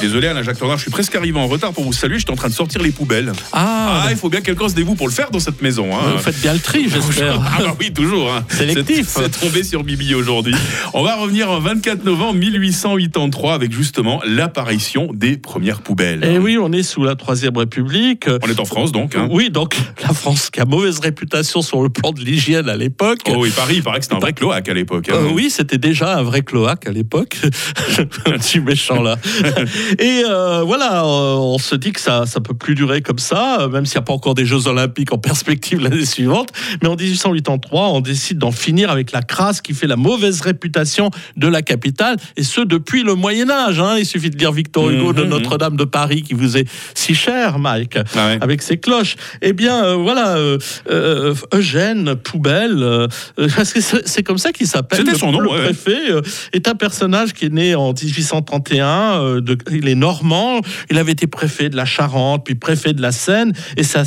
Désolé Alain Jacques Tornard, je suis presque arrivé en retard pour vous saluer, j'étais en train de sortir les poubelles. Ah, Ah, il faut bien que quelqu'un se dévoue pour le faire dans cette maison. hein. vous faites bien le tri, j'espère. Ah bah oui, toujours. hein. Sélectif. C'est tombé sur Bibi aujourd'hui. On va revenir en 24 novembre 1883 avec justement l'apparition des premières poubelles. Et Eh oui, on est sous la Troisième République. On est en France donc. hein. Oui, donc la France qui a mauvaise réputation sur le plan de l'hygiène à l'époque. Oh oui, Paris, il paraît que c'était un vrai cloaque à l'époque. hein. Euh, oui, c'était déjà un vrai cloaque à l'époque. un petit méchant là. Et euh, voilà, euh, on se dit que ça ça peut plus durer comme ça, euh, même s'il n'y a pas encore des Jeux Olympiques en perspective l'année suivante. Mais en 1883, on décide d'en finir avec la crasse qui fait la mauvaise réputation de la capitale, et ce depuis le Moyen Âge. hein. Il suffit de lire Victor Hugo de Mhm. Notre-Dame de Paris qui vous est si cher, Mike Ah ouais. avec ses cloches. Eh bien, euh, voilà, euh, euh, Eugène Poubelle, euh, parce que c'est comme ça qu'il s'appelle. C'était son nom, Le ouais. préfet est un personnage qui est né en 1831. euh, de- il est normand. Il avait été préfet de la Charente, puis préfet de la Seine, et c'est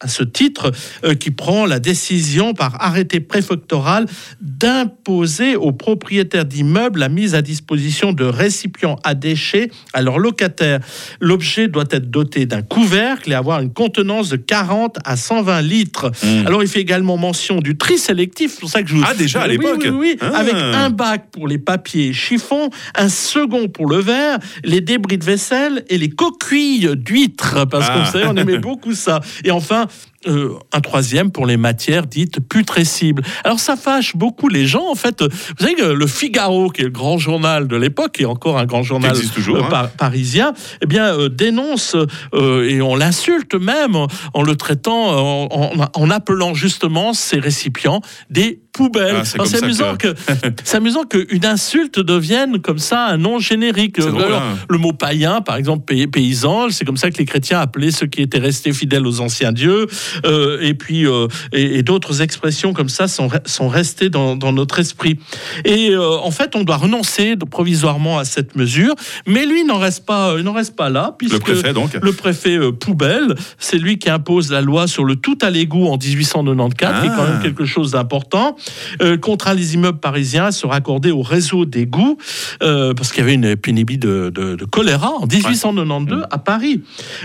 à, ce titre euh, qui prend la décision par arrêté préfectoral d'imposer aux propriétaires d'immeubles la mise à disposition de récipients à déchets à leurs locataires. L'objet doit être doté d'un couvercle et avoir une contenance de 40 à 120 litres. Mm. Alors, il fait également mention du tri sélectif. C'est pour ça que je vous... Ah, déjà, à Oui, l'époque Oui, oui, Ah. avec un bac pour les papiers et chiffons, un second pour le verre, les débris de vaisselle et les coquilles d'huîtres. Parce Ah. qu'on sait, on aimait beaucoup ça. Et enfin, euh, un troisième pour les matières dites putrescibles. Alors ça fâche beaucoup les gens. En fait, vous savez que le Figaro, qui est le grand journal de l'époque, qui est encore un grand journal toujours, euh, hein. par- parisien, eh bien euh, dénonce euh, et on l'insulte même en le traitant, en, en- en appelant justement ces récipients des poubelles. Ah, c'est amusant que, c'est amusant qu'une insulte devienne comme ça un nom générique. Drôle, hein. le mot païen, par exemple, pay- paysan, c'est comme ça que les chrétiens appelaient ceux qui étaient restés fidèles aux anciens dieux. Euh, et puis, euh, et, et d'autres expressions comme ça sont, sont restées dans, dans notre esprit. Et euh, en fait, on doit renoncer provisoirement à cette mesure. Mais lui, n'en reste pas, il n'en reste pas là, puisque Le préfet donc. le préfet Poubelle, c'est lui qui impose la loi sur le tout à l'égout en 1894, qui est quand Ah. même quelque chose d'important. Euh, contraint les immeubles parisiens à se raccorder au réseau d'égouts, euh, parce qu'il y avait une pénible de, de- de choléra en 1892 à Paris.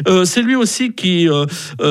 Euh, c'est lui aussi qui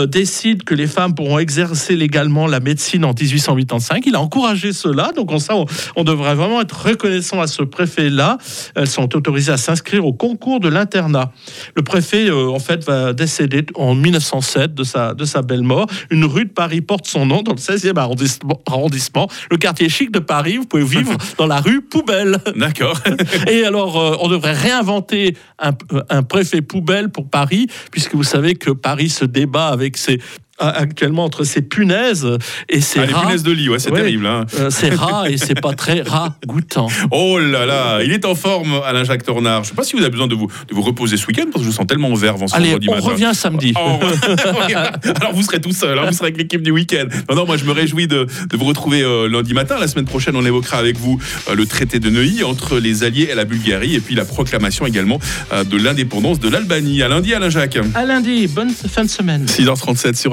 décide que les femmes pourront exercer légalement la médecine en 1885. Il a encouragé cela, donc en ça, on, on devrait vraiment être reconnaissant à ce préfet-là. Elles sont autorisées à s'inscrire au concours de l'internat. Le préfet, euh, en fait, va décéder en 1907 de sa, de sa belle mort. Une rue de Paris porte son nom dans le 16e arrondissement, arrondissement, le quartier chic de Paris. Vous pouvez vivre dans la rue Poubelle. D'accord. Et alors, euh, on devrait réinventer un, un préfet poubelle pour Paris, puisque vous savez que Paris se débat avec ses actuellement entre ses punaises et ses Ah, les rats. punaises de lit, ouais, c'est Ouais. terrible. hein. Euh, rats et c'est pas très ragoûtant. Oh là là, il est en forme, Alain Jacques Tornard. Je sais pas si vous avez besoin de vous, de vous reposer ce week-end parce que je vous sens tellement vert avant ce Allez, vendredi on matin. revient samedi. Oh, Alors vous serez tout seul, hein, vous serez avec l'équipe du week-end. Non, non, moi je me réjouis de, de vous retrouver euh, lundi matin. La semaine prochaine, on évoquera avec vous euh, le traité de Neuilly entre les Alliés et la Bulgarie et puis la proclamation également euh, de l'indépendance de l'Albanie. À lundi, Alain Jacques. À lundi, bonne fin de semaine. 6h37 sur